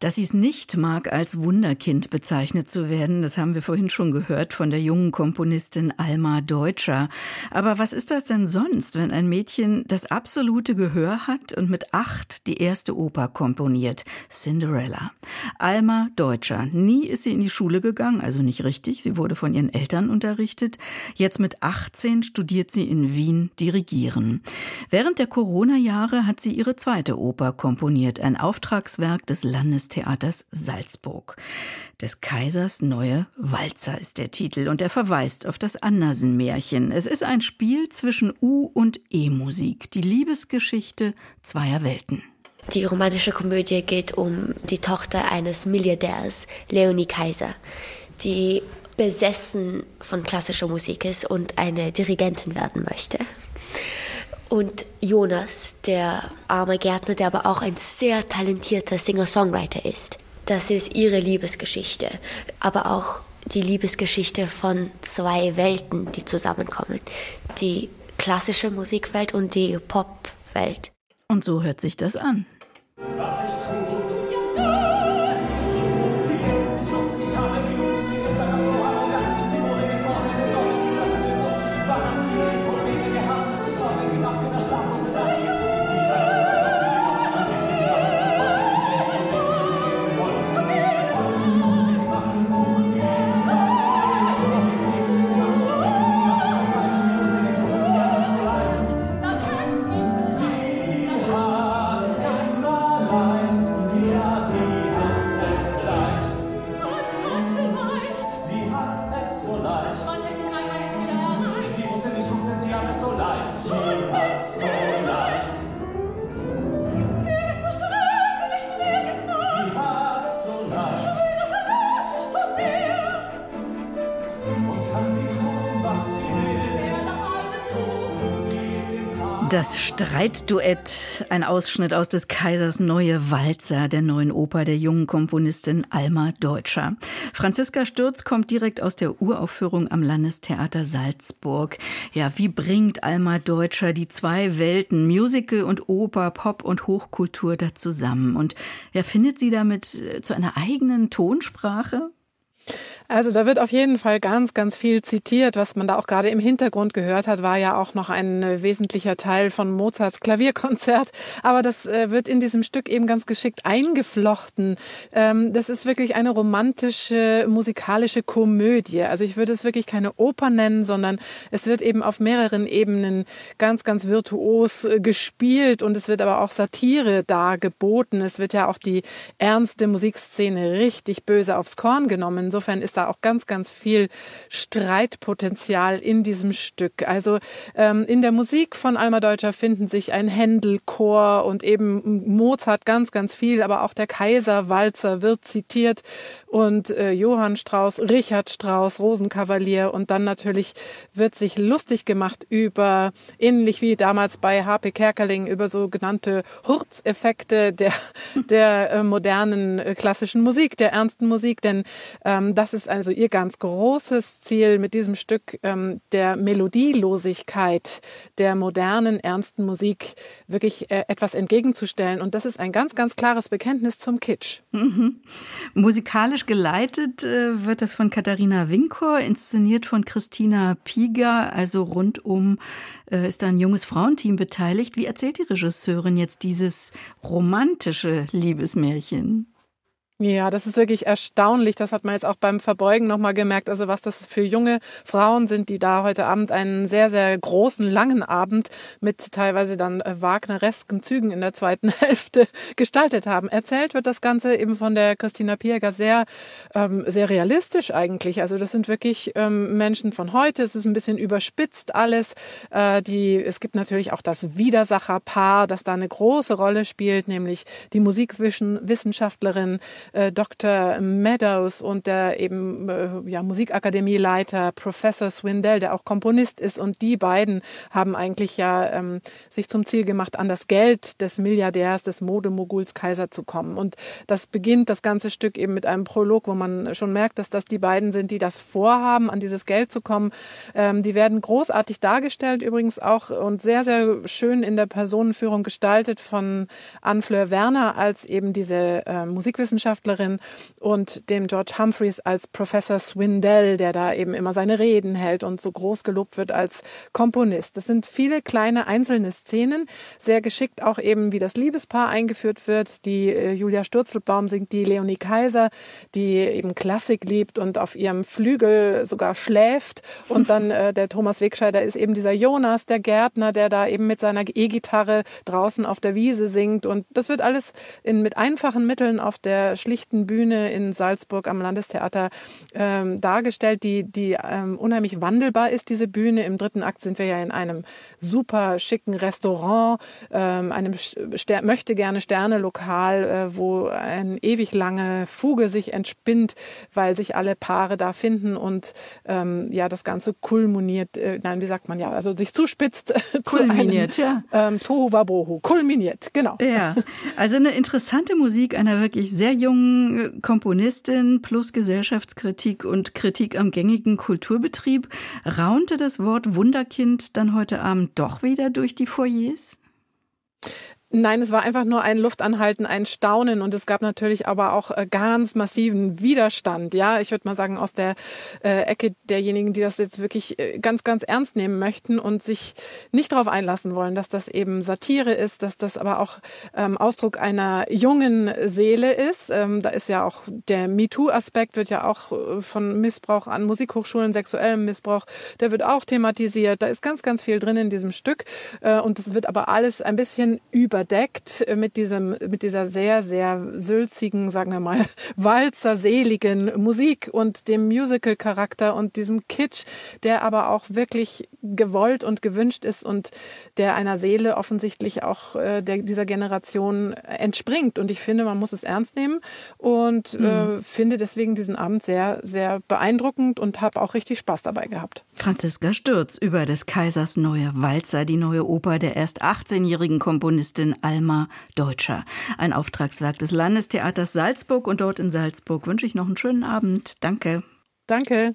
dass sie es nicht mag, als Wunderkind bezeichnet zu werden, das haben wir vorhin schon gehört von der jungen Komponistin Alma Deutscher. Aber was ist das denn sonst, wenn ein Mädchen das absolute Gehör hat und mit acht die erste Oper komponiert? Cinderella. Alma Deutscher. Nie ist sie in die Schule gegangen, also nicht richtig. Sie wurde von ihren Eltern unterrichtet. Jetzt mit 18 studiert sie in Wien Dirigieren. Während der Corona-Jahre hat sie ihre zweite Oper komponiert, ein Auftragswerk des Landes Theaters Salzburg. Des Kaisers neue Walzer ist der Titel und er verweist auf das Andersen-Märchen. Es ist ein Spiel zwischen U- und E-Musik, die Liebesgeschichte zweier Welten. Die romantische Komödie geht um die Tochter eines Milliardärs, Leonie Kaiser, die besessen von klassischer Musik ist und eine Dirigentin werden möchte. Und Jonas, der arme Gärtner, der aber auch ein sehr talentierter Singer-Songwriter ist. Das ist ihre Liebesgeschichte, aber auch die Liebesgeschichte von zwei Welten, die zusammenkommen. Die klassische Musikwelt und die Popwelt. Und so hört sich das an. Was ist Das Streitduett, ein Ausschnitt aus des Kaisers Neue Walzer, der neuen Oper der jungen Komponistin Alma Deutscher. Franziska Stürz kommt direkt aus der Uraufführung am Landestheater Salzburg. Ja, wie bringt Alma Deutscher die zwei Welten, Musical und Oper, Pop und Hochkultur da zusammen? Und ja, findet sie damit zu einer eigenen Tonsprache? Also da wird auf jeden Fall ganz, ganz viel zitiert. Was man da auch gerade im Hintergrund gehört hat, war ja auch noch ein äh, wesentlicher Teil von Mozarts Klavierkonzert. Aber das äh, wird in diesem Stück eben ganz geschickt eingeflochten. Ähm, das ist wirklich eine romantische, musikalische Komödie. Also ich würde es wirklich keine Oper nennen, sondern es wird eben auf mehreren Ebenen ganz, ganz virtuos äh, gespielt und es wird aber auch Satire dargeboten. Es wird ja auch die ernste Musikszene richtig böse aufs Korn genommen. Insofern ist da auch ganz, ganz viel Streitpotenzial in diesem Stück. Also ähm, in der Musik von Alma Deutscher finden sich ein Händelchor und eben Mozart ganz, ganz viel, aber auch der Kaiserwalzer wird zitiert und äh, Johann Strauss, Richard Strauss, Rosenkavalier und dann natürlich wird sich lustig gemacht über, ähnlich wie damals bei H.P. Kerkeling, über sogenannte Hurzeffekte der, der äh, modernen äh, klassischen Musik, der ernsten Musik, denn ähm, das ist also ihr ganz großes Ziel mit diesem Stück ähm, der Melodielosigkeit der modernen, ernsten Musik wirklich äh, etwas entgegenzustellen. Und das ist ein ganz, ganz klares Bekenntnis zum Kitsch. Mhm. Musikalisch geleitet äh, wird das von Katharina Winkor, inszeniert von Christina Pieger, also rundum äh, ist da ein junges Frauenteam beteiligt. Wie erzählt die Regisseurin jetzt dieses romantische Liebesmärchen? Ja, das ist wirklich erstaunlich. Das hat man jetzt auch beim Verbeugen nochmal gemerkt. Also was das für junge Frauen sind, die da heute Abend einen sehr, sehr großen, langen Abend mit teilweise dann äh, Wagneresken Zügen in der zweiten Hälfte gestaltet haben. Erzählt wird das Ganze eben von der Christina Pierger sehr, ähm, sehr realistisch eigentlich. Also das sind wirklich ähm, Menschen von heute. Es ist ein bisschen überspitzt alles. Äh, die, es gibt natürlich auch das Widersacherpaar, das da eine große Rolle spielt, nämlich die Musikwissenschaftlerin äh, Dr. Meadows und der eben äh, ja, Musikakademieleiter Professor Swindell, der auch Komponist ist. Und die beiden haben eigentlich ja ähm, sich zum Ziel gemacht, an das Geld des Milliardärs, des Modemoguls Kaiser zu kommen. Und das beginnt das ganze Stück eben mit einem Prolog, wo man schon merkt, dass das die beiden sind, die das vorhaben, an dieses Geld zu kommen. Ähm, die werden großartig dargestellt übrigens auch und sehr, sehr schön in der Personenführung gestaltet von Anne-Fleur Werner als eben diese äh, Musikwissenschaftlerin und dem George Humphreys als Professor Swindell, der da eben immer seine Reden hält und so groß gelobt wird als Komponist. Das sind viele kleine einzelne Szenen, sehr geschickt auch eben, wie das Liebespaar eingeführt wird. Die äh, Julia Sturzelbaum singt die Leonie Kaiser, die eben Klassik liebt und auf ihrem Flügel sogar schläft. Und dann äh, der Thomas Wegscheider ist eben dieser Jonas, der Gärtner, der da eben mit seiner E-Gitarre draußen auf der Wiese singt. Und das wird alles in, mit einfachen Mitteln auf der schlichten Bühne in Salzburg am Landestheater ähm, dargestellt, die, die ähm, unheimlich wandelbar ist, diese Bühne. Im dritten Akt sind wir ja in einem super schicken Restaurant, ähm, einem Ster möchte gerne Sterne-Lokal, äh, wo eine ewig lange Fuge sich entspinnt, weil sich alle Paare da finden und ähm, ja, das Ganze kulminiert, äh, nein, wie sagt man ja, also sich zuspitzt. Kulminiert, zu einem, ja. Ähm, Tohu Wabohu, kulminiert, genau. Ja, also eine interessante Musik einer wirklich sehr jungen Komponistin plus Gesellschaftskritik und Kritik am gängigen Kulturbetrieb. Raunte das Wort Wunderkind dann heute Abend doch wieder durch die Foyers? Nein, es war einfach nur ein Luftanhalten, ein Staunen und es gab natürlich aber auch äh, ganz massiven Widerstand. Ja, ich würde mal sagen aus der äh, Ecke derjenigen, die das jetzt wirklich äh, ganz, ganz ernst nehmen möchten und sich nicht darauf einlassen wollen, dass das eben Satire ist, dass das aber auch ähm, Ausdruck einer jungen Seele ist. Ähm, da ist ja auch der MeToo-Aspekt wird ja auch äh, von Missbrauch an Musikhochschulen, sexuellem Missbrauch, der wird auch thematisiert. Da ist ganz, ganz viel drin in diesem Stück äh, und das wird aber alles ein bisschen über überdeckt mit diesem, mit dieser sehr, sehr sülzigen, sagen wir mal, walzerseligen Musik und dem Musical-Charakter und diesem Kitsch, der aber auch wirklich gewollt und gewünscht ist und der einer Seele offensichtlich auch äh, der, dieser Generation entspringt. Und ich finde, man muss es ernst nehmen und mhm. äh, finde deswegen diesen Abend sehr, sehr beeindruckend und habe auch richtig Spaß dabei gehabt. Franziska Stürz über des Kaisers neue Walzer, die neue Oper der erst 18-jährigen Komponistin Komponistin Alma Deutscher. Ein Auftragswerk des Landestheaters Salzburg und dort in Salzburg wünsche ich noch einen schönen Abend. Danke. Danke.